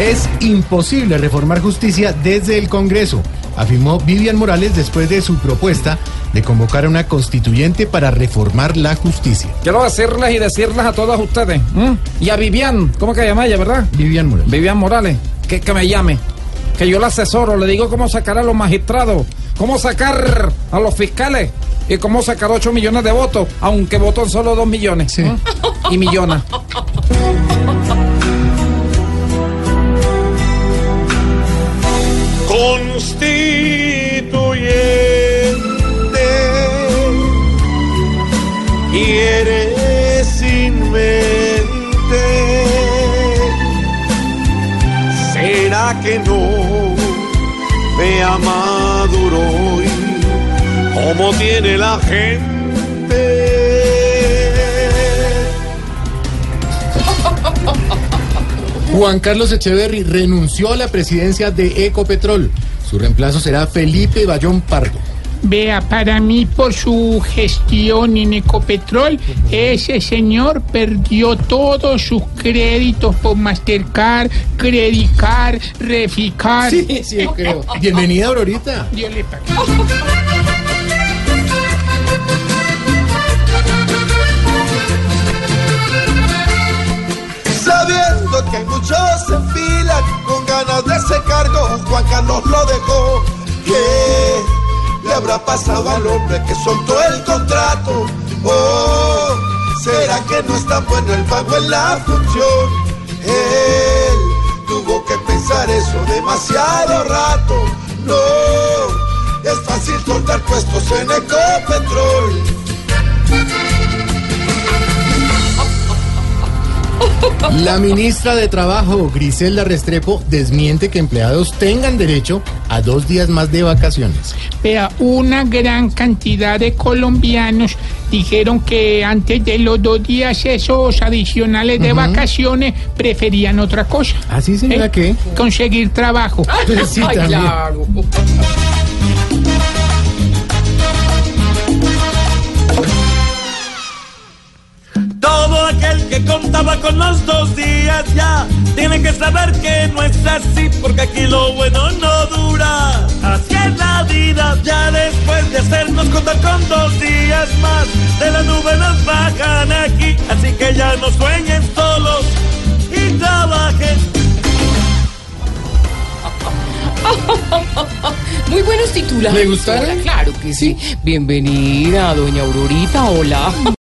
Es imposible reformar justicia desde el Congreso, afirmó Vivian Morales después de su propuesta de convocar a una constituyente para reformar la justicia. Quiero decirles y decirles a todos ustedes, y a Vivian, ¿cómo que llama ella, verdad? Vivian Morales. Vivian Morales, que, que me llame, que yo la asesoro, le digo cómo sacar a los magistrados, cómo sacar a los fiscales y cómo sacar 8 millones de votos, aunque votan solo 2 millones. Sí. Y millona. Constituyente y eres. ¿Será que no vea Maduro hoy cómo tiene la gente? Juan Carlos Echeverry renunció a la presidencia de Ecopetrol. Su reemplazo será Felipe Bayón Pardo. Vea, para mí, por su gestión en Ecopetrol, ese señor perdió todos sus créditos por Mastercard, Credicar, Reficar. Sí, sí, creo. Bienvenida, Aurorita. Dios le pague. Habrá pasado al hombre que soltó el contrato? Oh, ¿será que no es tan bueno el pago en la función? Él tuvo que pensar eso demasiado rato. No, es fácil cortar puestos en Ecopetrol. La ministra de Trabajo, Griselda Restrepo, desmiente que empleados tengan derecho a dos días más de vacaciones. Vea, una gran cantidad de colombianos dijeron que antes de los dos días esos adicionales de vacaciones preferían otra cosa. ¿Ah, sí, señora, ¿Eh? qué? Conseguir trabajo. Sí, también. Todo que contaba con los dos días ya tiene que saber que no es así, porque aquí lo bueno no dura. Así es la vida, ya después de hacernos contar con dos días más, de la nube nos bajan aquí, así que ya no sueñen solos y trabajen. Muy buenos titulares. ¿Le gustaron? Hola, claro que sí. Bienvenida, doña Aurorita. Hola.